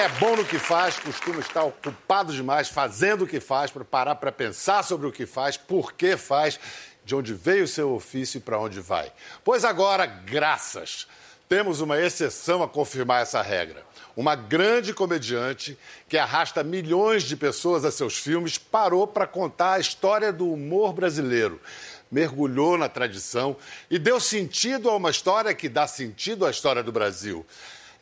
é bom no que faz costuma estar ocupado demais fazendo o que faz para parar para pensar sobre o que faz, por que faz, de onde veio o seu ofício e para onde vai. Pois agora, graças, temos uma exceção a confirmar essa regra. Uma grande comediante que arrasta milhões de pessoas a seus filmes parou para contar a história do humor brasileiro. Mergulhou na tradição e deu sentido a uma história que dá sentido à história do Brasil.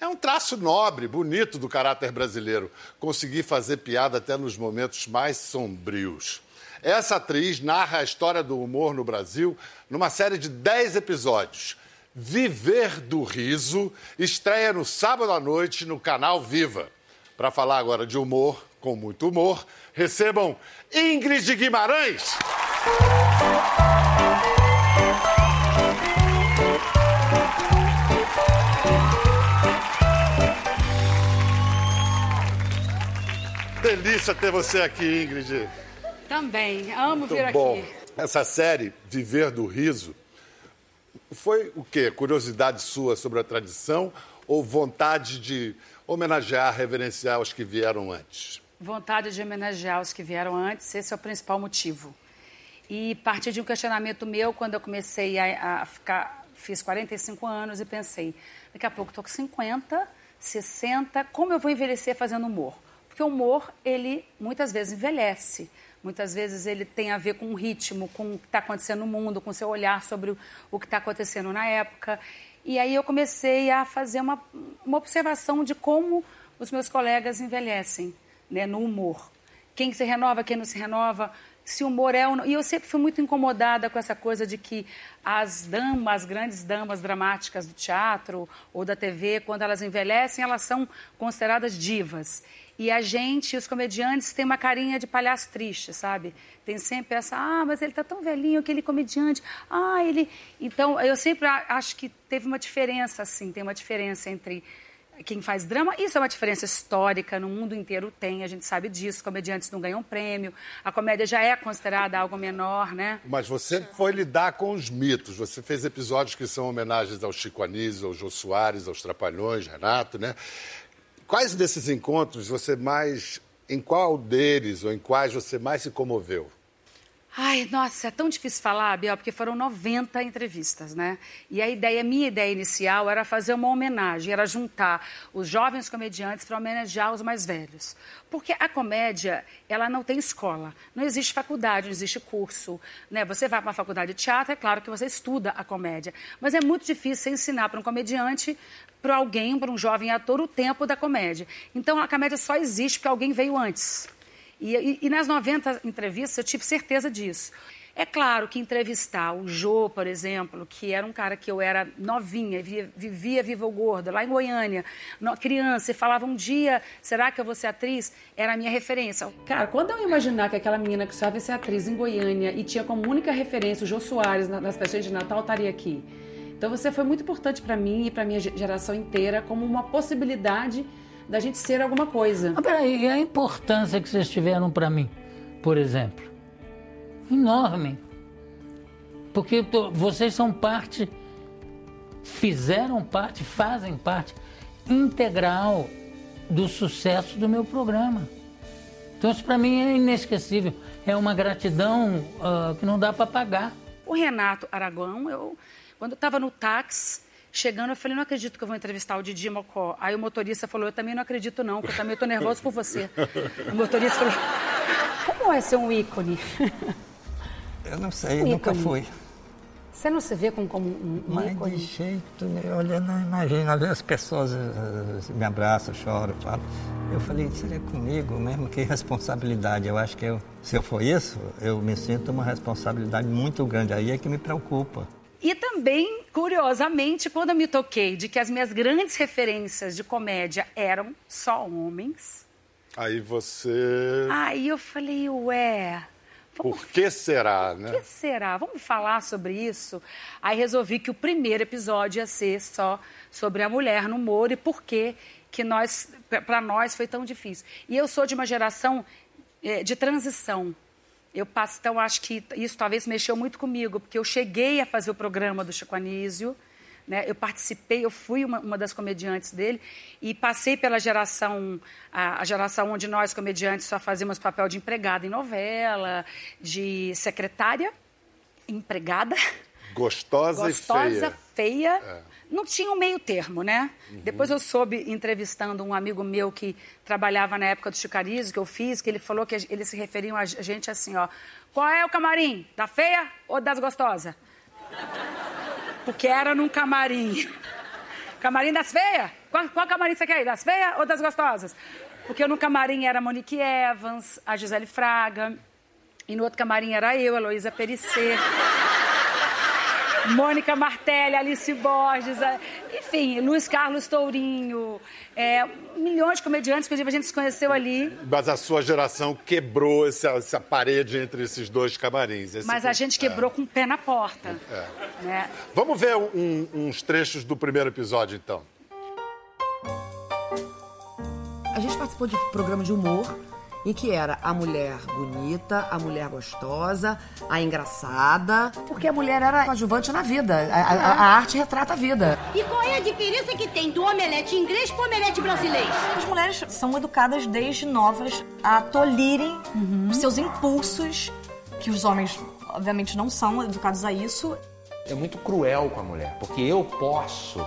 É um traço nobre, bonito do caráter brasileiro, conseguir fazer piada até nos momentos mais sombrios. Essa atriz narra a história do humor no Brasil numa série de 10 episódios. Viver do Riso estreia no sábado à noite no canal Viva. Para falar agora de humor, com muito humor, recebam Ingrid Guimarães. Delícia ter você aqui, Ingrid. Também, amo Muito vir bom. aqui. Essa série, Viver do Riso, foi o quê? Curiosidade sua sobre a tradição ou vontade de homenagear, reverenciar os que vieram antes? Vontade de homenagear os que vieram antes, esse é o principal motivo. E partir de um questionamento meu, quando eu comecei a, a ficar, fiz 45 anos e pensei, daqui a pouco estou com 50, 60, como eu vou envelhecer fazendo humor? Porque o humor, ele muitas vezes envelhece. Muitas vezes ele tem a ver com o ritmo, com o que está acontecendo no mundo, com o seu olhar sobre o, que está acontecendo na época. E aí eu comecei a fazer uma, uma observação de como os meus colegas envelhecem né, no humor. Quem se renova, quem não se renova, se o humor é ou não. E eu sempre fui muito incomodada com essa coisa de que as damas, as grandes damas dramáticas do teatro ou da TV, quando elas envelhecem, elas são consideradas divas. E a gente, os comediantes, tem uma carinha de palhaço triste, sabe? Tem sempre essa, ah, mas ele tá tão velhinho, aquele comediante. Ah, ele. Então, eu sempre acho que teve uma diferença, assim, tem uma diferença entre quem faz drama. Isso é uma diferença histórica, no mundo inteiro tem, a gente sabe disso. Comediantes não ganham prêmio, a comédia já é considerada algo menor, né? Mas você foi lidar com os mitos. Você fez episódios que são homenagens ao Chico Anísio, ao Jô Soares, aos Trapalhões, Renato, né? Quais desses encontros você mais. Em qual deles ou em quais você mais se comoveu? Ai, nossa, é tão difícil falar, Biel, porque foram 90 entrevistas, né? E a ideia, minha ideia inicial era fazer uma homenagem, era juntar os jovens comediantes para homenagear os mais velhos. Porque a comédia, ela não tem escola, não existe faculdade, não existe curso, né? Você vai para uma faculdade de teatro, é claro que você estuda a comédia, mas é muito difícil ensinar para um comediante, para alguém, para um jovem ator, o tempo da comédia. Então, a comédia só existe porque alguém veio antes. E, e- e nas 90 entrevistas eu tive certeza disso. É claro que entrevistar o Jô, por exemplo, que era um cara que eu era novinha, vivia, vivia Viva o Gordo, lá em Goiânia, no- criança, e falava um dia, será que eu vou ser atriz? Era a minha referência. Cara, quando eu imaginar que aquela menina que só ser atriz em Goiânia e tinha como única referência o Jô Soares na- nas festas de Natal, estaria aqui. Então você foi muito importante para mim e para minha ge- geração inteira como uma possibilidade da gente ser alguma coisa. Mas peraí, e a importância que vocês tiveram para mim, por exemplo? Enorme. Porque tô- vocês são parte, fizeram parte, fazem parte integral do sucesso do meu programa. Então isso para mim é inesquecível. É uma gratidão ah, que não dá para pagar. O Renato Aragão, eu, quando eu estava no táxi, chegando, eu falei, não acredito que eu vou entrevistar o Didi Mocó. Aí o motorista falou, eu também não acredito não, porque eu também estou nervoso por você. O motorista falou, como é ser um ícone? Eu não sei, Um nunca fui. Você não se vê como, como um, Mas de ícone? jeito nenhum, olha, eu não imagino. Às vezes as pessoas eh, me abraçam, choram, falam. Eu falei, seria comigo mesmo? Que responsabilidade. Eu acho que eu, se eu for isso, eu me sinto uma responsabilidade muito grande. Aí é que me preocupa. E também, curiosamente, quando eu me toquei de que as minhas grandes referências de comédia eram só homens, Aí você. aí eu falei, ué, vamos Por que será, né? que será? Vamos falar sobre isso? Aí resolvi que o primeiro episódio ia ser só sobre a mulher no humor e por que que nós, para nós foi tão difícil. E eu sou de uma geração eh, de transição. Eu passo, então acho que isso talvez mexeu muito comigo, porque eu cheguei a fazer o programa do Chico Anísio, Né? Eu participei, eu fui uma, uma, das comediantes dele e passei pela geração, a, a, geração onde nós, comediantes, só fazíamos papel de empregada em novela, de secretária, empregada. Gostosa, Gostosa e feia. feia. É. Não tinha um meio termo, né? Uhum. Depois eu soube, entrevistando um amigo meu que trabalhava na época do Chicarizo, que eu fiz, que ele falou que eles se referiam a gente assim, ó. Qual é o camarim? Da feia ou das gostosas? porque era num camarim. Camarim das feias? Qual, qual camarim você quer ir? Das feias ou das gostosas? Porque no camarim era a Monique Evans, a Gisele Fraga. E no outro camarim era eu, a Heloísa Perissé. Mônica Martelli, Alice Borges, enfim, Luiz Carlos Tourinho, é, milhões de comediantes que a gente se conheceu ali. Mas a sua geração quebrou essa, essa parede entre esses dois camarins. Esse Mas a gente quebrou é. com o pé na porta. É. Né? Vamos ver um, uns trechos do primeiro episódio, então. A gente participou de programa de humor em que era a mulher bonita, a mulher gostosa, a engraçada, porque a mulher era coadjuvante na vida. A, a, a, arte retrata a vida. E qual é a diferença que tem do omelete inglês pro omelete brasileiro? As mulheres são educadas desde novas a tolherem uhum. os seus impulsos, que os homens, obviamente, não são educados a isso. É muito cruel com a mulher, porque eu posso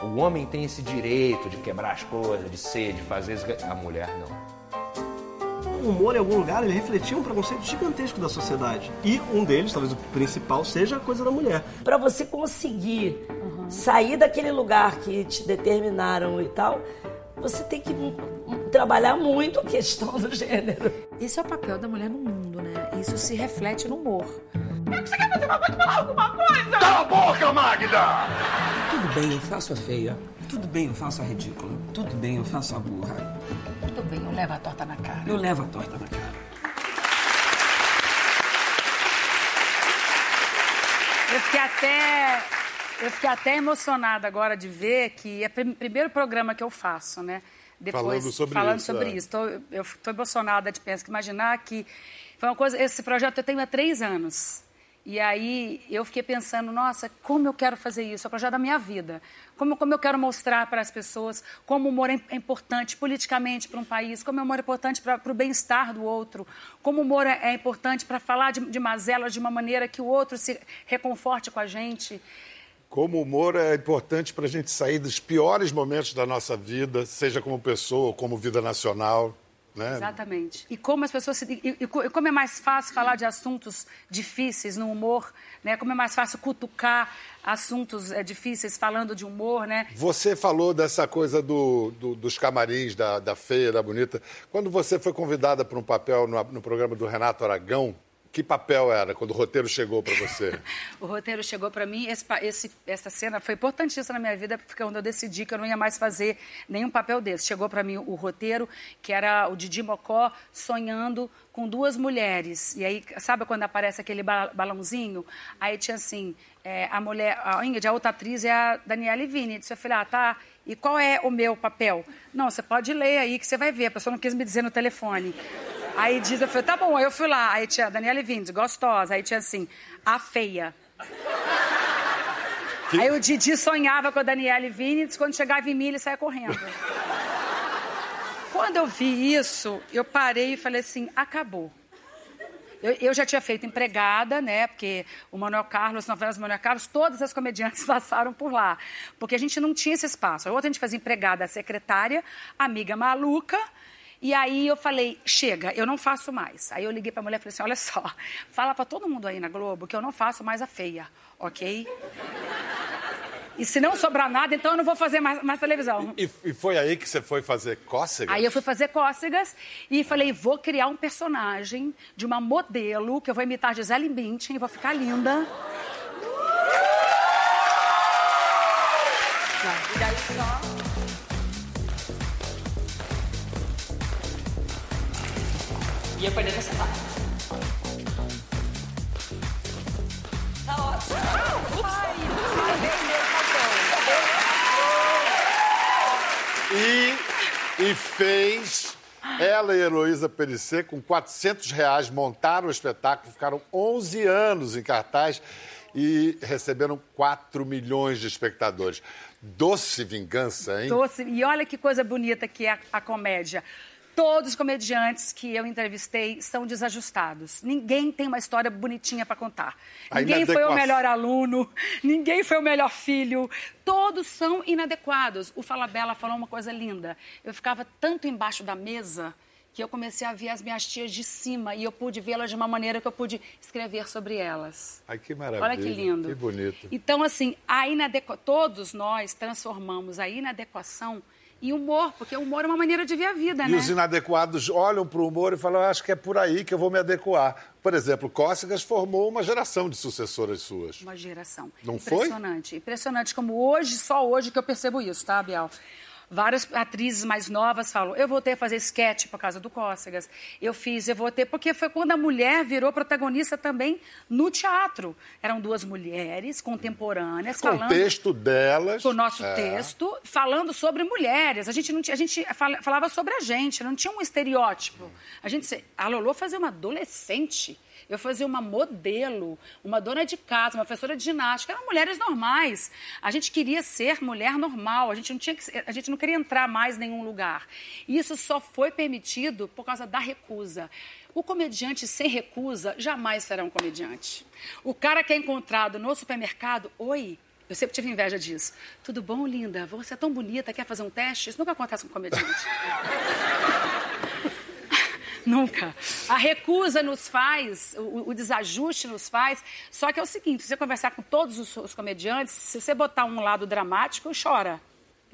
o homem tem esse direito de quebrar as coisas, de ser, de fazer. A mulher não o humor em algum lugar ele refletia um preconceito gigantesco da sociedade. E um deles, talvez o principal, seja a coisa da mulher. Para você conseguir uhum. sair daquele lugar que te determinaram e tal, você tem que trabalhar muito a questão do gênero. Esse é o papel da mulher no mundo, né? Isso se reflete no humor. Você quer fazer uma coisa, falar alguma coisa? Cala a boca, Magda! Tudo bem, eu faço a feia. Tudo bem, eu faço a ridícula. Tudo bem, eu faço a burra. Tudo bem, eu levo a torta na cara. Eu levo a torta na cara. Eu fiquei até. Eu fiquei até emocionada agora de ver que é o primeiro programa que eu faço, né? Depois, falando sobre falando isso. Sobre é. isso. Tô, eu estou emocionada de pensar, imaginar que foi uma coisa. Esse projeto eu tenho há três anos. E aí eu fiquei pensando, nossa, como eu quero fazer isso? É o projeto da minha vida. Como, como eu quero mostrar para as pessoas como o humor é, é importante politicamente para um país, como o humor é importante para o bem-estar do outro, como o humor é, é importante para falar de, de mazelas de uma maneira que o outro se reconforte com a gente. Como o humor é importante para a gente sair dos piores momentos da nossa vida, seja como pessoa, como vida nacional. Né? Exatamente. E como as pessoas se, e, e, como é mais fácil falar de assuntos difíceis no humor, né? Como é mais fácil cutucar assuntos é, difíceis falando de humor, né? Você falou dessa coisa do, do, dos camarins, da, da feia, da bonita. Quando você foi convidada para um papel no, no programa do Renato Aragão, que papel era quando o roteiro chegou para você? o roteiro chegou para mim, esse, esse, essa cena foi importantíssima na minha vida, porque quando eu decidi que eu não ia mais fazer nenhum papel desse. Chegou para mim o roteiro, que era o Didi Mocó sonhando com duas mulheres. E aí, sabe quando aparece aquele balãozinho? Aí tinha assim, é, a mulher, a Ingrid, a outra atriz é a Daniela Vini. Eu falei, ah, tá, e qual é o meu papel? Não, você pode ler aí que você vai ver. A pessoa não quis me dizer no telefone. Aí diz, eu falei, tá bom. Aí eu fui lá. Aí tinha Daniela Vindes, gostosa. Aí tinha assim, a feia. Que... Aí o Didi sonhava com a Daniela Vindes, quando chegava em mim, ele saia correndo. quando eu vi isso, eu parei e falei assim, acabou. Eu, eu, já tinha feito empregada, né? Porque o Manuel Carlos, novelas do Manuel Carlos, todas as comediantes passaram por lá. Porque a gente não tinha esse espaço. A outra a gente fazia empregada, secretária, amiga maluca, e aí eu falei, chega, eu não faço mais. Aí eu liguei para a mulher e falei assim, olha só, fala para todo mundo aí na Globo que eu não faço mais a feia, ok? E se não sobrar nada, então eu não vou fazer mais, mais televisão. E, e, foi aí que você foi fazer cócegas? Aí eu fui fazer cócegas e falei, vou criar um personagem de uma modelo que eu vou imitar Gisele Bündchen e vou ficar linda. E daí só... Ia perder nessa parte. Tá ótimo. Ai, e, e fez ela e Heloísa Perissé, com 400 reais, montaram o espetáculo, ficaram 11 anos em cartaz. e receberam 4 milhões de espectadores. Doce vingança, hein? Doce. E olha que coisa bonita que é a, a comédia. Todos os comediantes que eu entrevistei são desajustados. Ninguém tem uma história bonitinha para contar. A ninguém foi o melhor aluno, ninguém foi o melhor filho. Todos são inadequados. O Fala Bela falou uma coisa linda. Eu ficava tanto embaixo da mesa que eu comecei a ver as minhas tias de cima e eu pude vê-las de uma maneira que eu pude escrever sobre elas. Ai, que maravilha. Olha que lindo. Que bonito. Então, assim, a inadequa... todos nós transformamos a inadequação em humor, porque o humor é uma maneira de ver a vida, E né? os inadequados olham para o humor e falam, acho que é por aí que eu vou me adequar. Por exemplo, Cócegas formou uma geração de sucessoras suas. Uma geração. Não foi? Impressionante. Impressionante como hoje, só hoje que eu percebo isso, tá, Biel? Várias atrizes mais novas falam, eu voltei a fazer sketch por causa do Cócegas. Eu fiz, eu voltei, porque foi quando a mulher virou protagonista também no teatro. Eram duas mulheres contemporâneas Com o falando texto delas. com o nosso é. texto, falando sobre mulheres. A gente não tinha, a gente fala- falava sobre a gente, não tinha um estereótipo. A gente, a Lolo fazia uma adolescente. Eu fazia uma modelo, uma dona de casa, uma professora de ginástica, eram mulheres normais. A gente queria ser mulher normal, a gente não tinha que, a gente não queria entrar mais em nenhum lugar. E isso só foi permitido por causa da recusa. O comediante sem recusa jamais será um comediante. O cara que é encontrado no supermercado, oi, eu sempre tive inveja disso. Tudo bom, linda? Você é tão bonita, quer fazer um teste? Isso nunca acontece com comediante. Nunca. A recusa nos faz, o, o desajuste nos faz. Só que é o seguinte: se você conversar com todos os, os comediantes, se você botar um lado dramático, chora.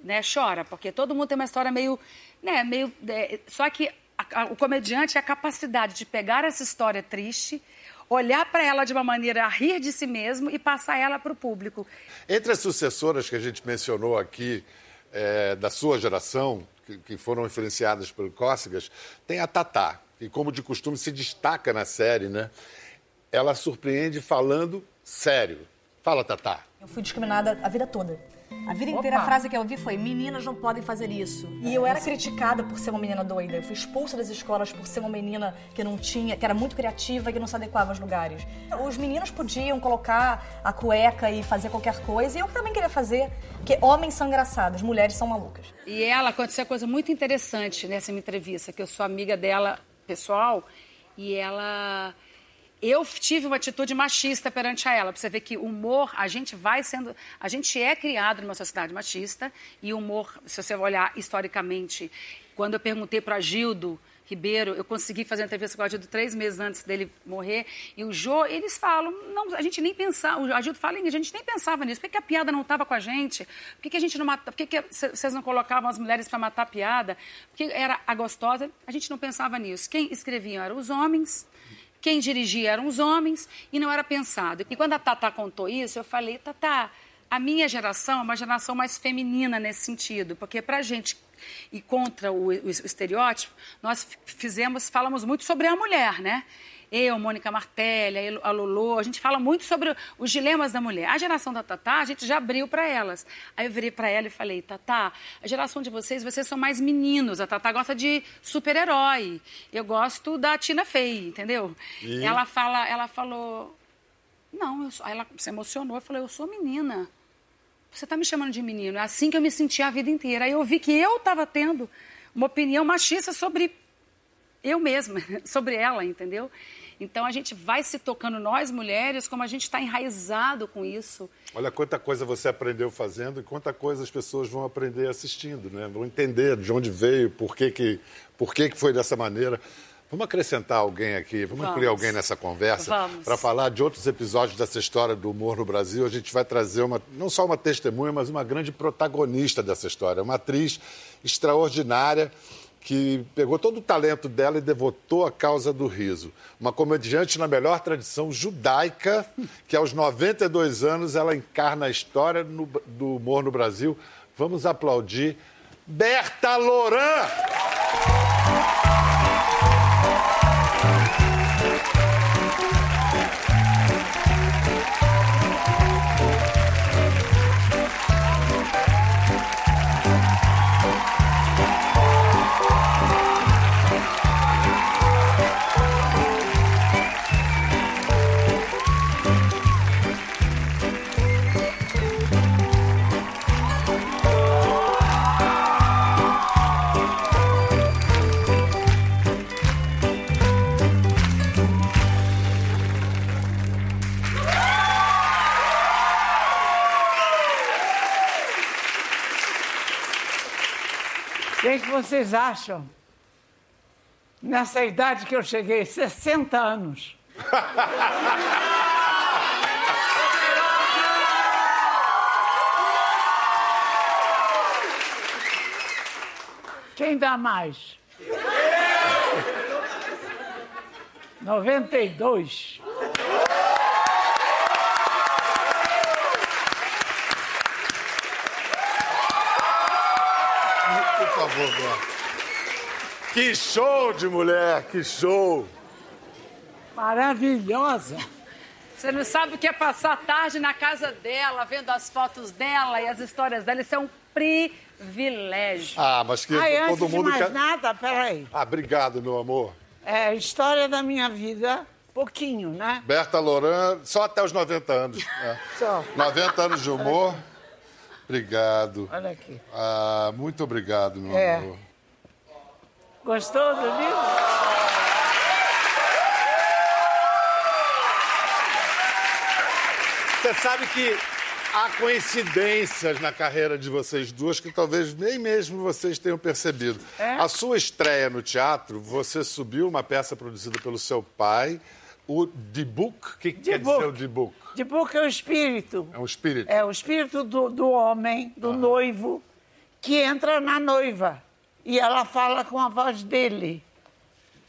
Né? Chora, porque todo mundo tem uma história meio. Né, meio é, só que a- a- o comediante é a capacidade de pegar essa história triste, olhar para ela de uma maneira a rir de si mesmo e passar ela para o público. Entre as sucessoras que a gente mencionou aqui, é, da sua geração, que, que foram influenciadas pelo Cócegas, tem a Tatá, que, como de costume, se destaca na série, né? Ela surpreende falando sério. Fala, Tatá. Eu fui discriminada a vida toda. A vida inteira a frase que eu ouvi foi: meninas não podem fazer isso. E eu era criticada por ser uma menina doida. Eu fui expulsa das escolas por ser uma menina que não tinha, que era muito criativa e que não se adequava aos lugares. Os meninos podiam colocar a cueca e fazer qualquer coisa, e eu também queria fazer, porque homens são engraçados, mulheres são malucas. E ela aconteceu uma coisa muito interessante nessa minha entrevista, que eu sou amiga dela pessoal, e ela. Eu tive uma atitude machista perante a ela, pra você ver que humor, a gente vai sendo. A gente é criado numa sociedade machista, e humor, se você olhar historicamente, quando eu perguntei para Gildo Ribeiro, eu consegui fazer uma entrevista com o Agildo três meses antes dele morrer, e o Jô, eles falam, não, a gente nem pensava, o Agildo fala, a gente nem pensava nisso, por que, que a piada não estava com a gente? Por que, que a gente não mata, por que, que vocês não colocavam as mulheres para matar a piada? Porque era a gostosa, a gente não pensava nisso. Quem escrevia eram os homens, quem dirigia eram os homens e não era pensado. E quando a Tatá contou isso, eu falei, Tatá, a minha geração é uma geração mais feminina nesse sentido, porque para a gente ir contra o, o estereótipo, nós fizemos, falamos muito sobre a mulher, né? Eu, Mônica Martelli, a Lolo, a gente fala muito sobre os dilemas da mulher. A geração da Tatá, a gente já abriu para elas. Aí eu virei para ela e falei, Tatá, a geração de vocês, vocês são mais meninos. A Tatá gosta de super-herói. Eu gosto da Tina Fey, entendeu? E? Ela fala, ela falou, não, eu. Aí ela se emocionou e falou, eu sou menina. Você está me chamando de menino. É assim que eu me senti a vida inteira. Aí eu vi que eu estava tendo uma opinião machista sobre eu mesma, sobre ela, entendeu? Então a gente vai se tocando, nós mulheres, como a gente está enraizado com isso. Olha quanta coisa você aprendeu fazendo e quanta coisa as pessoas vão aprender assistindo, né? Vão entender de onde veio, por que, que, por que, que foi dessa maneira. Vamos acrescentar alguém aqui, vamos, Vamos. incluir alguém nessa conversa para falar de outros episódios dessa história do humor no Brasil. A gente vai trazer uma, não só uma testemunha, mas uma grande protagonista dessa história, uma atriz extraordinária que pegou todo o talento dela e devotou a causa do riso. Uma comediante na melhor tradição judaica, que aos 92 anos ela encarna a história no- do humor no Brasil. Vamos aplaudir Berta Loran! Que, que vocês acham? Nessa idade que eu cheguei, 60 anos. Quem dá mais? 92. Por favor, Berta. Que show de mulher, que show! Maravilhosa. Você não sabe o que é passar a tarde na casa dela, vendo as fotos dela e as histórias dela. Isso é um privilégio. Ah, mas que Ai, todo antes mundo de mais quer. nada, peraí. Ah, obrigado, meu amor. É história da minha vida, pouquinho, né? Berta Loran, só até os 90 anos. né? Só. 90 anos de humor. Obrigado. Olha aqui. Ah, muito obrigado, meu É. amor. Gostou do livro? Você sabe que há coincidências na carreira de vocês duas que talvez nem mesmo vocês tenham percebido. É? A sua estreia no teatro, você subiu uma peça produzida pelo seu pai, o Book. O que, que quer dizer o? De porque é o espírito. É um espírito. É o espírito do, do homem, do noivo, que entra na noiva. E ela fala com a voz dele.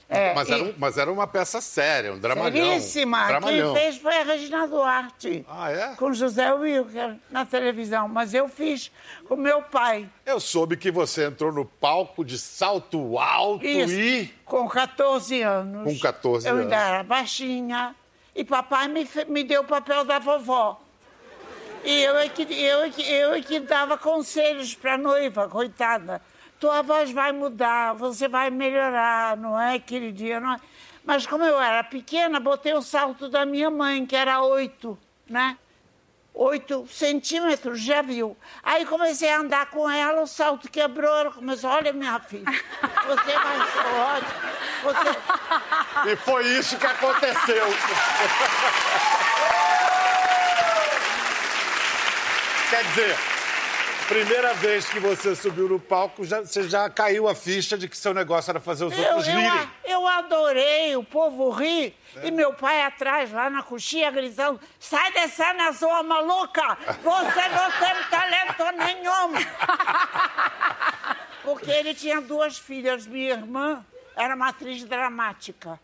É, mas, e- era mas era uma peça séria, um dramalhão. Seríssima. Dramalhão. Quem fez foi a Regina Duarte. Ah, é? Com José Wilker na televisão. Mas eu fiz com meu pai. Eu soube que você entrou no palco de salto alto Isso. e. Com 14 anos. Com 14 Eu ainda anos. era baixinha. E papai me, me deu o papel da vovó. E eu é que, eu é que, eu é que dava conselhos para a noiva, coitada. Tua voz vai mudar, você vai melhorar, não é, queridinha? Não é? Mas como eu era pequena, botei o salto da minha mãe, que era oito, né? Oito centímetros, já viu? Aí comecei a andar com ela, o salto quebrou, ela começou, olha minha filha, você vai ser ótima. Você... E foi isso que aconteceu. Quer dizer, primeira vez que você subiu no palco, já- você já caiu a ficha de que seu negócio era fazer os Eu, outros eu, rirem. a- eu adorei, o povo ri. E meu pai atrás, lá na coxinha, gritando: sai dessa na sua maluca! Você não tem talento nenhum! Porque ele tinha duas filhas. Minha irmã era uma atriz dramática.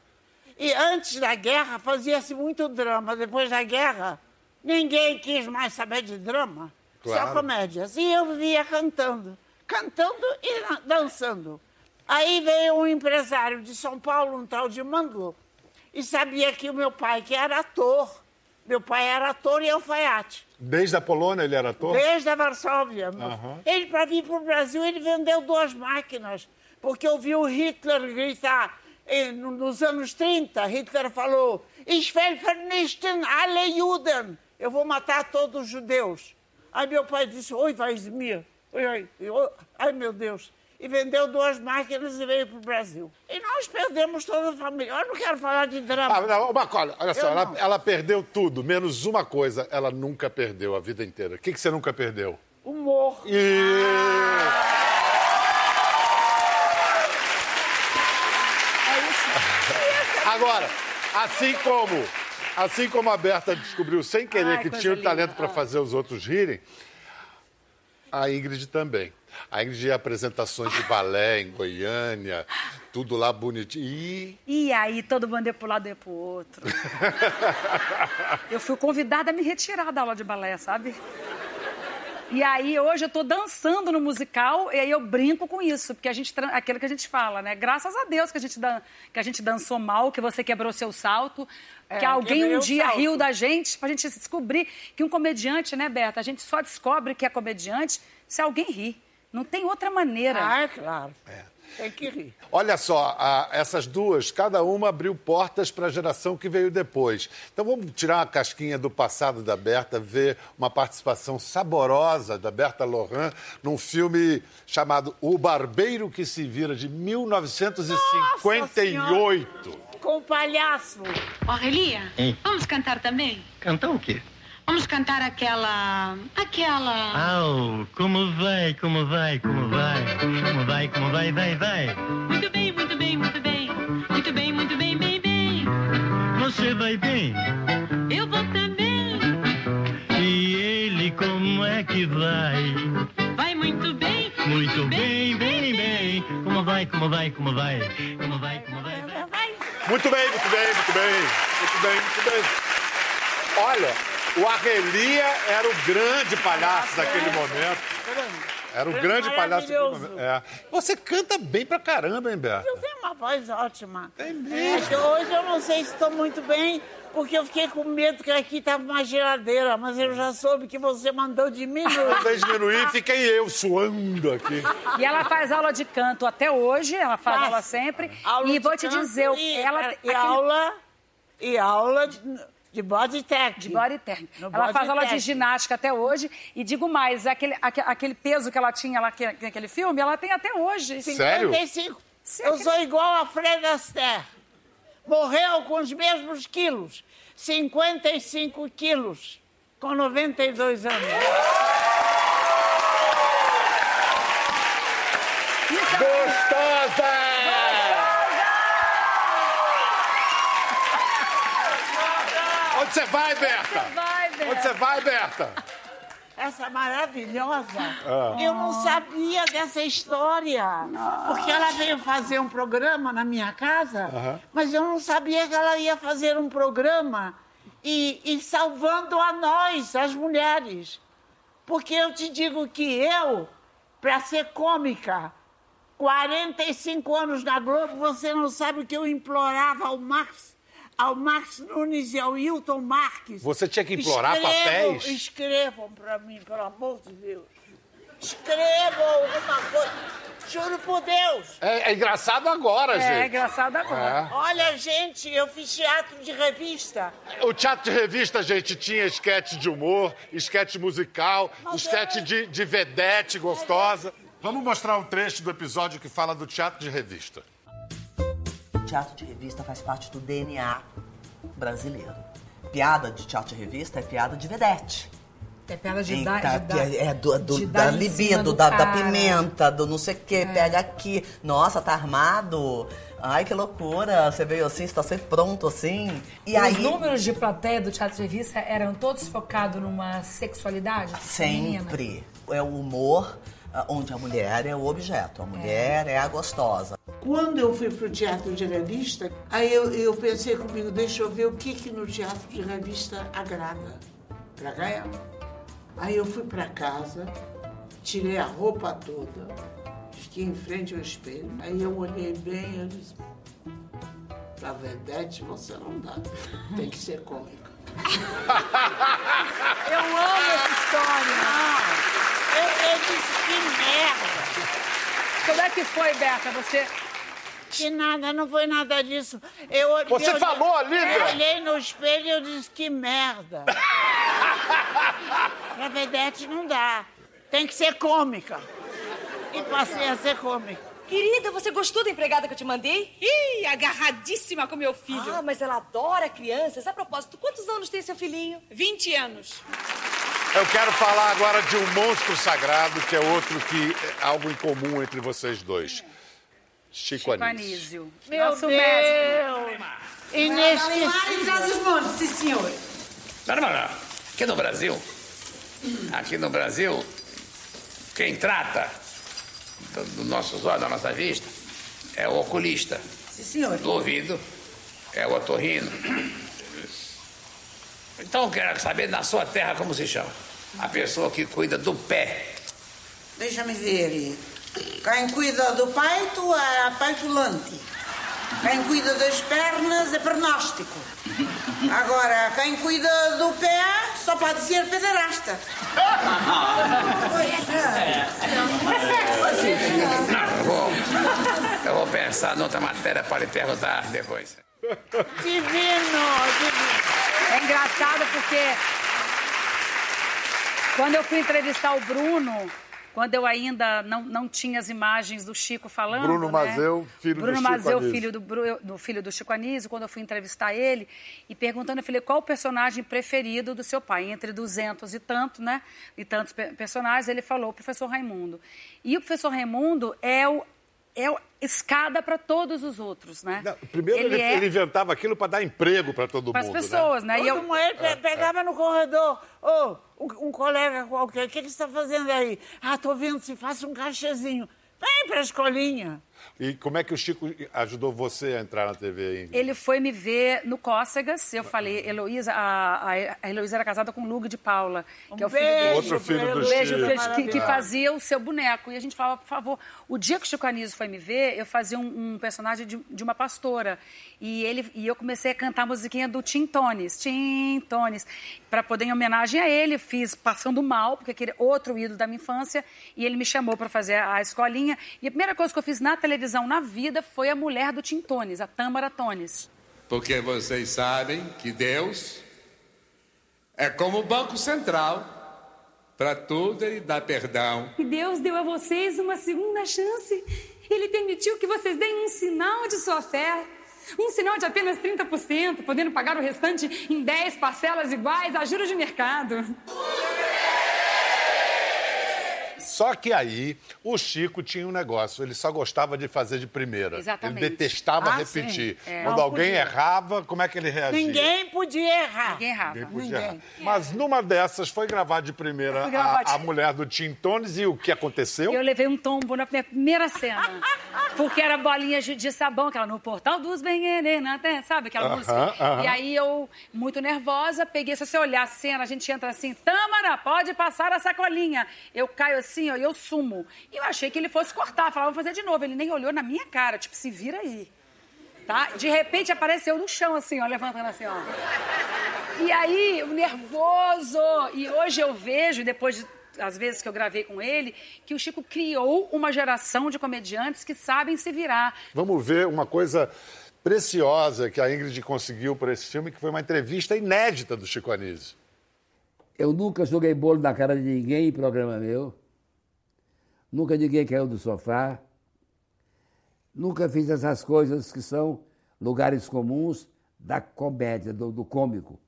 E antes da guerra fazia-se muito drama. Depois da guerra, ninguém quis mais saber de drama. Só Claro. comédias. E eu vivia cantando. Cantando e dançando. Aí veio um empresário de São Paulo, um tal de Mandu, e sabia que o meu pai, que era ator, meu pai era ator e alfaiate. Desde a Polônia ele era ator? Desde a Varsóvia. Aham. Ele, para vir para o Brasil, ele vendeu duas máquinas, porque eu vi o Hitler gritar eh, no- nos anos 30. Hitler falou: Ich will vernichten alle Juden. Eu vou matar todos os judeus. Aí meu pai disse: Oi, Weismir. Oi, oi. Eu, Ai, meu Deus. E vendeu duas máquinas e veio para o Brasil. E nós perdemos toda a família. Eu não quero falar de drama. Ah, não, Macaulay, olha só, ela, ela perdeu tudo, menos uma coisa, ela nunca perdeu a vida inteira. O que, que você nunca perdeu? Humor. Agora, assim como, assim como a Berta descobriu sem querer Ai, que tinha o talento para fazer os outros rirem, a Ingrid também. A Ingrid ia apresentações de balé em Goiânia, tudo lá bonitinho. E E aí, todo mundo ia pro lado e pro outro. Eu fui convidada a me retirar da aula de balé, sabe? E aí, hoje eu tô dançando no musical e aí eu brinco com isso, porque a gente, aquilo que a gente fala, né? Graças a Deus que a gente, dan- que a gente dançou mal, que você quebrou seu salto, É, que alguém um dia salto. riu da gente, pra gente descobrir que um comediante, né, Berta? A gente só descobre que é comediante se alguém ri. Não tem outra maneira. Ah, é claro. Tem que rir. olha só, a- essas duas, cada uma abriu portas para a geração que veio depois. Então vamos tirar uma casquinha do passado da Berta, ver uma participação saborosa da Berta Lohan num filme chamado O Barbeiro que se Vira, de 1958. Com o palhaço. Aurelia, Hein? vamos cantar também? Cantar o quê? Vamos cantar aquela. aquela. Au, como vai, como vai, como vai, como vai, como vai, vai, vai. Muito bem, muito bem, muito bem. Muito bem, muito bem, bem, bem. Você vai bem? Eu vou também. E ele como é que vai? Vai muito bem. Muito bem, bem, bem. Como vai, como vai, como vai? Como vai, como vai, vai. Muito bem, muito bem, muito bem. Muito bem, muito bem. Olha, o Arrelia era o grande palhaço daquele momento. Era o grande palhaço daquele momento. É. Você canta bem pra caramba, hein, Berta? Eu tenho uma voz ótima. É que hoje eu não sei se estou muito bem, porque eu fiquei com medo que aqui estava uma geladeira, mas eu já soube que você mandou diminuir. Mandei diminuir, fiquei eu suando aqui. E ela faz aula de canto até hoje, ela faz aula sempre. Aula e de vou te canto dizer, e, ela e aquele- aula e aula de, de body tech. De body tech. No ela body faz aula de ginástica até hoje. E digo mais, aquele, aque- aquele peso que ela tinha lá naque- naquele filme, ela tem até hoje. 55. Eu sou igual a Fred Astaire. Morreu com os mesmos quilos. 55 quilos. Com 92 anos. Onde você vai, Berta? vai, Berta? Onde você vai, Berta? Essa maravilhosa. Ah. Eu não sabia dessa história. Porque ela veio fazer um programa na minha casa, Aham. mas eu não sabia que ela ia fazer um programa e, e salvando a nós, as mulheres. Porque eu te digo que eu, para ser cômica, 45 anos na Globo, você não sabe o que eu implorava ao Max, ao Max Nunes e ao Hilton Marques. Você tinha que implorar Escrevam- papéis? Escrevam para mim, pelo amor de Deus. Escrevam alguma coisa. Juro por Deus. É, é engraçado agora, gente. É engraçado agora. Olha, gente, eu fiz teatro de revista. É. O teatro de revista, gente, tinha esquete de humor, esquete musical, esquete de, de vedete gostosa. Vamos mostrar um trecho do episódio que fala do teatro de revista. O teatro de revista faz parte do DNA brasileiro. Piada de teatro de revista é piada de vedete. É piada de Eita, dar. de é do, do- de da libido, do da, da pimenta, do não sei o quê, É. pega aqui. Nossa, tá armado? Ai, que loucura. Você veio assim, você tá sempre pronto assim. E Os aí. números de plateia do Teatro de Revista eram todos focados numa sexualidade feminina? Sempre. É o humor onde a mulher é o objeto, a mulher é, a gostosa. Quando eu fui pro teatro de revista, aí eu, eu pensei comigo, deixa eu ver o que, que no teatro de revista agrada pra ganhar. Aí eu fui pra casa, tirei a roupa toda, fiquei em frente ao espelho. Aí eu olhei bem e disse, pra vedete você não dá, tem que ser cômica. Eu amo essa história. Eu, eu disse, que merda. Como é que foi, Berta? Você. Que nada, não foi nada disso. Eu, olhei- Você eu- falou ali, Eu olhei no espelho e eu disse, que merda. pra vedete não dá. Tem que ser cômica. E passei a ser cômica. Querida, você gostou da empregada que eu te mandei? Ih, agarradíssima com meu filho. Ah, mas ela adora crianças. A propósito, quantos anos tem seu filhinho? 20 anos. Eu quero falar agora de um monstro sagrado, que é outro que é algo em comum entre vocês dois. Chico, Anísio. Anísio. Meu Nosso Deus. mestre. Inesquecível. sim, senhor. Não. Aqui no Brasil, aqui no Brasil, quem trata dos nossos olhos, da nossa vista, é o oculista. Sim, senhor. Do ouvido é o otorrino. Então eu quero saber na sua terra como se chama. A pessoa que cuida do pé. Deixa-me ver. Quem cuida do peito é peitulante. Quem cuida das pernas é pernóstico. Agora, quem cuida do pé só pode ser pederasta. Não, eu vou, eu vou pensar noutra matéria para lhe perguntar depois. Divino, divino. É engraçado porque quando eu fui entrevistar o Bruno, quando eu ainda não, não tinha as imagens do Chico falando. Bruno né? Mazeu, filho do Bruno Chico Mazeu, Anísio. filho do, do filho do Chico Anísio, quando eu fui entrevistar ele e perguntando, eu falei, qual o personagem preferido do seu pai? Entre duzentos e tanto, né? E tantos pe- personagens, ele falou o professor Raimundo. E o professor Raimundo é o é escada para todos os outros, né? Primeiro ele, é ele inventava aquilo para dar emprego para todo Pras mundo. pessoas, né? E eu- ele pe- pegava no corredor. Ô, um, um colega qualquer, o que, que você está fazendo aí? Ah, tô vendo se faça um cachezinho. Vem pra escolinha. E como é que o Chico ajudou você a entrar na TV aí? Ele foi me ver no Cócegas. Eu falei, Heloísa, a, a- a Heloísa era casada com o Lugo de Paula, que é o filho beijo dele. Outro filho do Um beijo, Chico. que, que fazia o seu boneco. E a gente falava, por favor, o dia que o Chico Anísio foi me ver, eu fazia um, um personagem de, de uma pastora. E, ele, e eu comecei a cantar a musiquinha do Tim Tones, Tim Tones, para poder em homenagem a ele. Fiz Passando Mal, porque aquele outro ídolo da minha infância, e ele me chamou para fazer a, a escolinha. E a primeira coisa que eu fiz na televisão, na vida, foi a mulher do Tim Tones, a Tâmara Tones. Porque vocês sabem que Deus é como o Banco Central. Para tudo ele dá perdão. E Deus deu a vocês uma segunda chance. Ele permitiu que vocês deem um sinal de sua fé. Um sinal de apenas 30%, podendo pagar o restante em 10 parcelas iguais a juros de mercado. Só que aí o Chico tinha um negócio, ele só gostava de fazer de primeira. Exatamente. Ele detestava Ah, repetir. É. Quando Não alguém podia. errava, como é que ele reagia? Ninguém podia errar. Ninguém errava. Ninguém podia Ninguém. errar. Mas numa dessas foi gravar de primeira gravar a, a mulher do Tim Tones e o que aconteceu? Eu levei um tombo na minha primeira cena. Porque era bolinha de sabão, aquela no portal dos Benguerenas, sabe aquela Aham, música? aham. E aí eu, muito nervosa, peguei, se você olhar a cena, a gente entra assim, Tâmara, pode passar a sacolinha. Eu caio assim, ó, e eu sumo. E eu achei que ele fosse cortar, falava, vou fazer de novo. Ele nem olhou na minha cara, tipo, se vira aí. Tá? De repente apareceu no chão, assim, ó, levantando assim, ó. E aí, o nervoso. E hoje eu vejo, depois de as vezes que eu gravei com ele, que o Chico criou uma geração de comediantes que sabem se virar. Vamos ver uma coisa preciosa que a Ingrid conseguiu para esse filme, que foi uma entrevista inédita do Chico Anísio. Eu nunca joguei bolo na cara de ninguém em programa meu. Nunca ninguém caiu do sofá. Nunca fiz essas coisas que são lugares comuns da comédia, do, do cômico.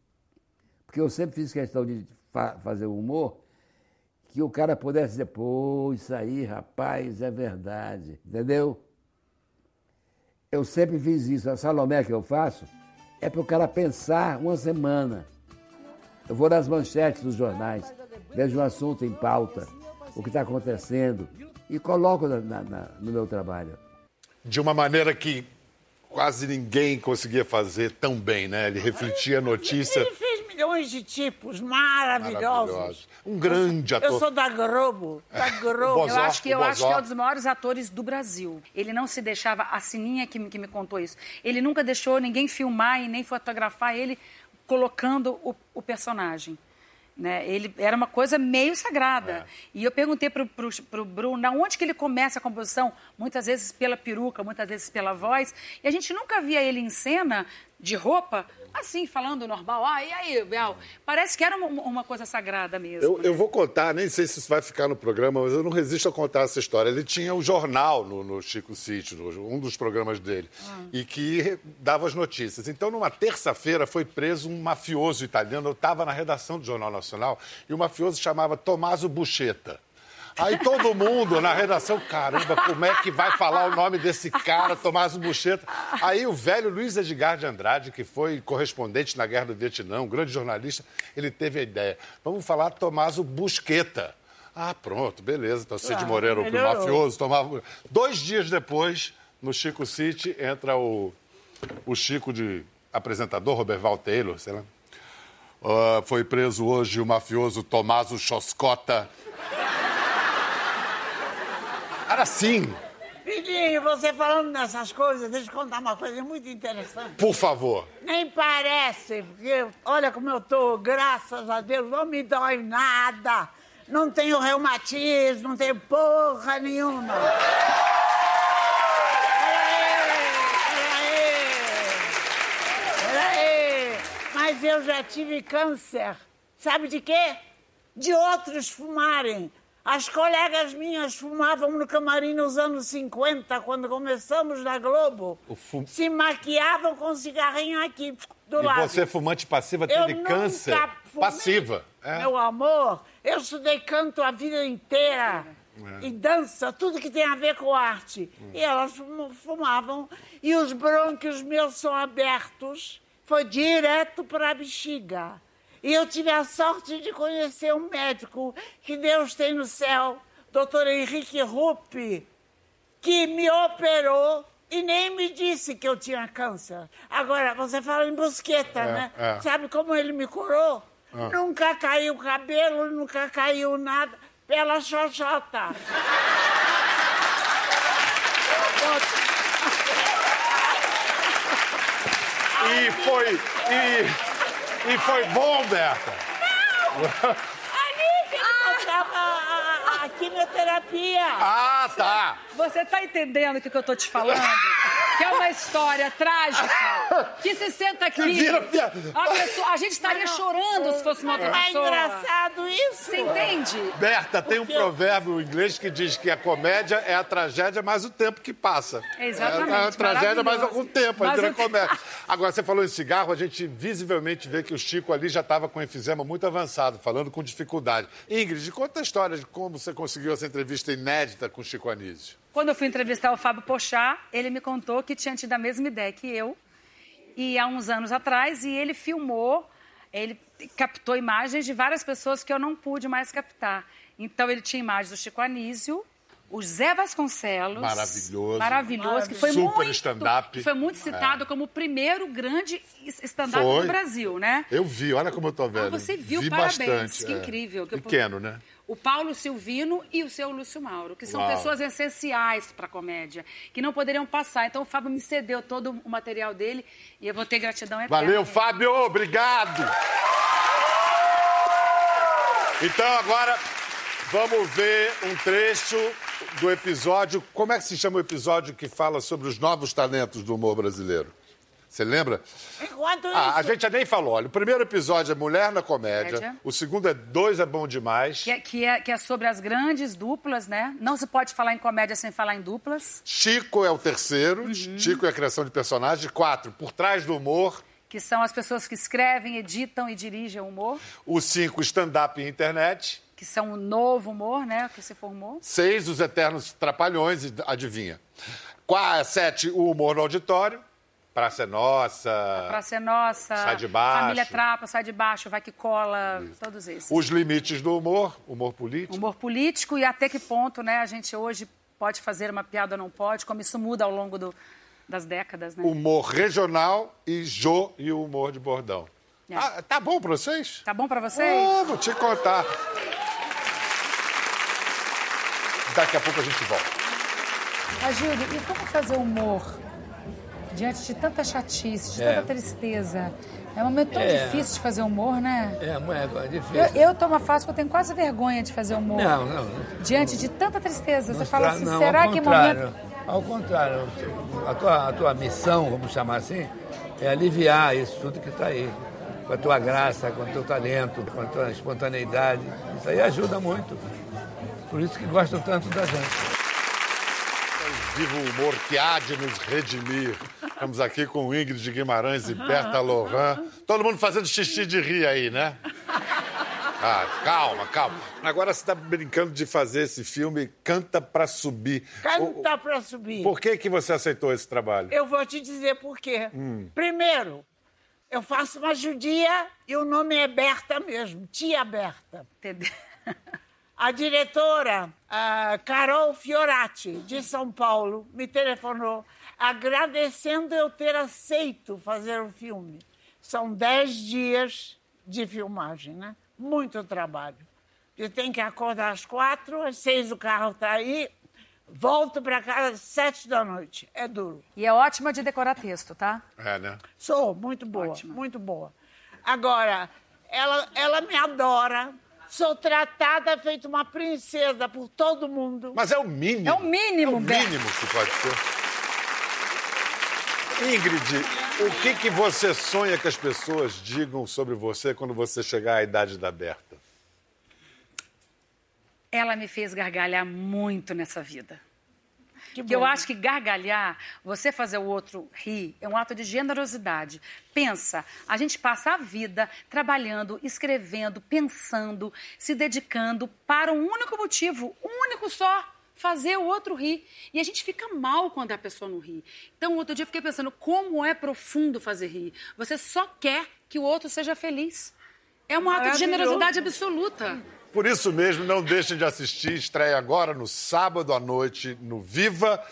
Porque eu sempre fiz questão de fa- fazer humor que o cara pudesse dizer, pô, isso aí, rapaz, é verdade. Entendeu? Eu sempre fiz isso. A Salomé que eu faço é para o cara pensar uma semana. Eu vou nas manchetes dos jornais, vejo um assunto em pauta, o que está acontecendo, e coloco na- na- na- no meu trabalho. De uma maneira que quase ninguém conseguia fazer tão bem, né? Ele refletia a notícia. Ele fez milhões de tipos maravilhosos. Maravilhoso. Um grande ator. Eu sou da Globo, da Globo. eu acho que, eu acho que é um dos maiores atores do Brasil. Ele não se deixava, a Sininha que, me- que me contou isso, ele nunca deixou ninguém filmar e nem fotografar ele colocando o, o personagem. Né? Ele era uma coisa meio sagrada. E eu perguntei pro, pro Bruno, onde que ele começa a composição? Muitas vezes pela peruca, muitas vezes pela voz. E a gente nunca via ele em cena, de roupa, assim, falando normal. Ah, e aí, Bel? Parece que era uma, uma coisa sagrada mesmo. Eu, eu vou contar, nem sei se isso vai ficar no programa, mas eu não resisto a contar essa história. Ele tinha um jornal no, no Chico Sítio, um dos programas dele, e que dava as notícias. Então, numa terça-feira, foi preso um mafioso italiano. Eu estava na redação do Jornal Nacional e o mafioso chamava Tommaso Buscetta. Aí todo mundo na redação, caramba, como é que vai falar o nome desse cara, Tomás Bucheta? Aí o velho Luiz Edgar de Andrade, que foi correspondente na Guerra do Vietnã, um grande jornalista, ele teve a ideia. Vamos falar Tomás Busqueta. Ah, pronto, beleza. Então, Cid Ah, Moreira, o melhorou. mafioso, tomava. Dois dias depois, no Chico City, entra o, o Chico de apresentador, Roberval Taylor, sei lá. Ah, foi preso hoje o mafioso Tomaso Choscota. Era assim, Filhinho, você falando nessas coisas, deixa eu contar uma coisa muito interessante. por favor. Nem parece, porque olha como eu tô, graças a Deus, não me dói nada. Não tenho reumatismo, não tenho porra nenhuma. Mas eu já tive câncer. Sabe de quê? De outros fumarem. As colegas minhas fumavam no camarim nos anos 50, quando começamos na Globo. O fu- Se maquiavam com um cigarrinho aqui do E lado. você, fumante passiva, Eu teve nunca câncer. fumei. Passiva. É. Meu amor, eu estudei canto a vida inteira. É. E dança, tudo que tem a ver com arte. E elas fum- fumavam. E os brônquios meus são abertos. Foi direto para a bexiga. E eu tive a sorte de conhecer um médico que Deus tem no céu, doutor Henrique Rupp, que me operou e nem me disse que eu tinha câncer. Agora, você fala em busqueta, É, né? é. Sabe como ele me curou? Ah. Nunca caiu cabelo, nunca caiu nada pela xoxota. E foi. E, e foi bom, Berta. Ali que ele a, a- a quimioterapia. Ah, tá. Você tá entendendo o que, que eu tô te falando? Que é uma história trágica. Que se senta aqui. Vira piada. A, pessoa- a gente estaria chorando se fosse uma outra É pessoa. engraçado isso. Você entende? Berta, tem um provérbio inglês que diz que a comédia é a tragédia mais o tempo que passa. Exatamente, É a tragédia mais algum tempo, Mas vira o- comédia. Agora, você falou em cigarro, a gente visivelmente vê que o Chico ali já estava com enfisema muito avançado, falando com dificuldade. Ingrid, conta a história de como você conseguiu essa entrevista inédita com o Chico Anísio. Quando eu fui entrevistar o Fábio Pochá, ele me contou que tinha tido a mesma ideia que eu. E há uns anos atrás, e ele filmou, ele captou imagens de várias pessoas que eu não pude mais captar. Então ele tinha imagens do Chico Anísio, o Zé Vasconcelos. Maravilhoso. Maravilhoso, que foi Super muito, stand-up. foi muito citado É. como o primeiro grande stand-up do Brasil, né? Eu vi, olha como eu tô vendo. você viu, vi parabéns, bastante. que é. incrível. Que eu- Pequeno, né? O Paulo Silvino e o seu Lúcio Mauro, que são Uau. pessoas essenciais para a comédia, que não poderiam passar. Então o Fábio me cedeu todo o material dele e eu vou ter gratidão eterna. Valeu, Fábio, obrigado. Então agora vamos ver um trecho do episódio. Como é que se chama o episódio que fala sobre os novos talentos do humor brasileiro? Você lembra? Enquanto Ah, a gente nem falou. Olha, o primeiro episódio é Mulher na Comédia. Comédia. O segundo é Dois é Bom Demais. Que é, que, é, que é sobre as grandes duplas, né? Não se pode falar em comédia sem falar em duplas, Chico é o terceiro. Uhum. Chico é a criação de personagem. Quatro, Por Trás do Humor. que são as pessoas que escrevem, editam e dirigem o humor, O cinco, Stand-up e Internet. que são o novo humor, né? Que se formou. Seis, Os Eternos Trapalhões. e Adivinha? Qua, sete, O Humor no Auditório. Praça é Nossa. Praça é Nossa, Sai de Baixo. Família Trapa, Sai de Baixo, Vai que Cola, todos esses. Os Limites do Humor. Humor Político. Humor político e até que ponto, né, a gente hoje pode fazer uma piada ou não pode, como isso muda ao longo do- das décadas, né? Humor Regional e Jô e o Humor de Bordão. É. Ah, tá bom pra vocês? Tá bom pra vocês? Ah, vou te contar. Daqui a pouco a gente volta. Agildo, e como fazer humor diante de tanta chatice, de É. tanta tristeza? É um momento tão É. difícil de fazer humor, né? É, é difícil. Eu, eu tô uma fase que eu tenho quase vergonha de fazer humor. Não, não. Diante de tanta tristeza. Você Não fala tra- assim, não, será que momento... Ao contrário, a tua, a tua missão, vamos chamar assim, é aliviar isso tudo que está aí. Com a tua graça, com o teu talento, com a tua espontaneidade. Isso aí ajuda muito. Por isso que gostam tanto da gente. Viva o humor que há de nos redimir. Estamos aqui com Ingrid Guimarães e Berta Lohan. Todo mundo fazendo xixi de rir aí, né? Ah, calma, calma. Agora você está brincando de fazer esse filme Canta Pra Subir. canta pra subir. Por que, que você aceitou esse trabalho? Eu vou te dizer por quê. Hum. Primeiro, eu faço uma judia e o nome é Berta mesmo, tia Berta. A diretora, a Carol Fiorati, de São Paulo, me telefonou agradecendo eu ter aceito fazer o filme. São dez dias de filmagem, né? Muito trabalho. Eu tenho que acordar às quatro, às seis o carro está aí, volto para casa às sete da noite. É duro. E é ótima de decorar texto, tá? É, né? Sou, muito boa, muito boa. Agora, ela, ela me adora. Sou tratada feito uma princesa por todo mundo. Mas é o mínimo. É o mínimo, É o mínimo que pode ser. Ingrid, o que, que você sonha que as pessoas digam sobre você quando você chegar à idade da Berta? ela me fez gargalhar muito nessa vida. Que Que eu acho que gargalhar, você fazer o outro rir, é um ato de generosidade. Pensa, a gente passa a vida trabalhando, escrevendo, pensando, se dedicando para um único motivo, um único só, fazer o outro rir. E a gente fica mal quando a pessoa não ri. Então, outro dia eu fiquei pensando, como é profundo fazer rir. Você só quer que o outro seja feliz. É um ato de generosidade absoluta. Por isso mesmo, não deixem de assistir. Estreia agora no sábado à noite, no Viva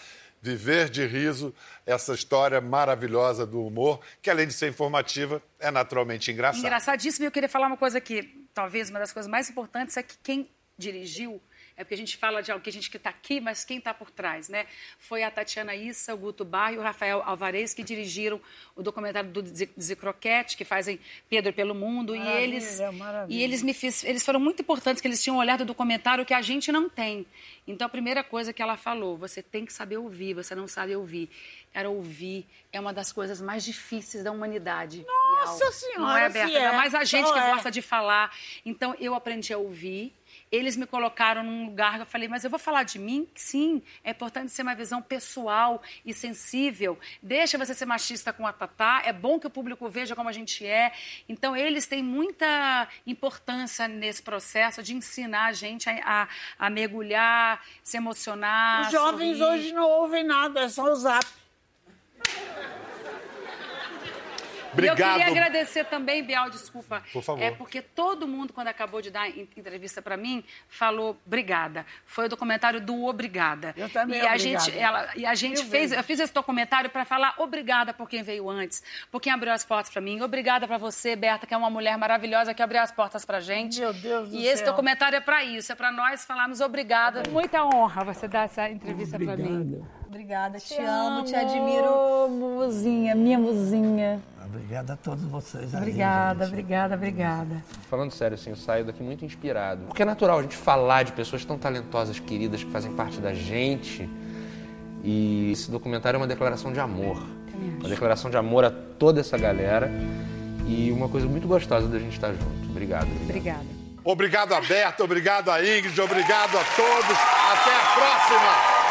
Viver de Riso, essa história maravilhosa do humor, que além de ser informativa, é naturalmente engraçada. Engraçadíssimo, e eu queria falar uma coisa que talvez uma das coisas mais importantes é que quem dirigiu, é porque a gente fala de alguém, gente que está aqui, mas quem está por trás, né? Foi a Tatiana Issa, o Guto Bar e o Rafael Alvarez que dirigiram o documentário do Zi- Zicroquete, que fazem Pedro pelo Mundo, e Maravilha, eles maravilha. e eles me fiz, eles foram muito importantes que eles tinham um olhar do documentário que a gente não tem. Então a primeira coisa que ela falou, você tem que saber ouvir, você não sabe ouvir. Cara, ouvir é uma das coisas mais difíceis da humanidade. Nossa Bial. Senhora, Não é, Berta? é. Ainda mais a gente Só que é. gosta de falar. Então, eu aprendi a ouvir. Eles me colocaram num lugar que eu falei, mas eu vou falar de mim? Sim, é importante ser uma visão pessoal e sensível. Deixa você ser machista com a Tatá, é bom que o público veja como a gente é. Então, eles têm muita importância nesse processo de ensinar a gente a, a- a mergulhar, se emocionar. Os jovens sorrir. hoje não ouvem nada, é só o zap. E eu Obrigado. queria agradecer também, Bial, desculpa. Por favor. É porque todo mundo, quando acabou de dar en- entrevista para mim, falou obrigada. Foi o documentário do Obrigada. Eu também, e a obrigada. gente, ela, e a gente Mil fez, eu fiz esse documentário para falar obrigada por quem veio antes, por quem abriu as portas para mim. Obrigada para você, Berta, que é uma mulher maravilhosa que abriu as portas pra gente. Meu Deus do E esse céu. documentário é para isso, é para nós falarmos obrigada. Muita honra você dar essa entrevista para mim. Obrigada, te, amo, te admiro. Muzinha, minha muzinha. Obrigado a todos vocês. aí, Obrigada, gente. obrigada, obrigada. Falando sério, assim, eu saio daqui muito inspirado. Porque é natural a gente falar de pessoas tão talentosas, queridas, que fazem parte da gente. E esse documentário é uma declaração de amor. Uma declaração de amor a toda essa galera. E uma coisa muito gostosa da gente estar junto. Obrigado. Obrigada. Obrigado a Berta, obrigado a Ingrid, obrigado a todos. Até a próxima!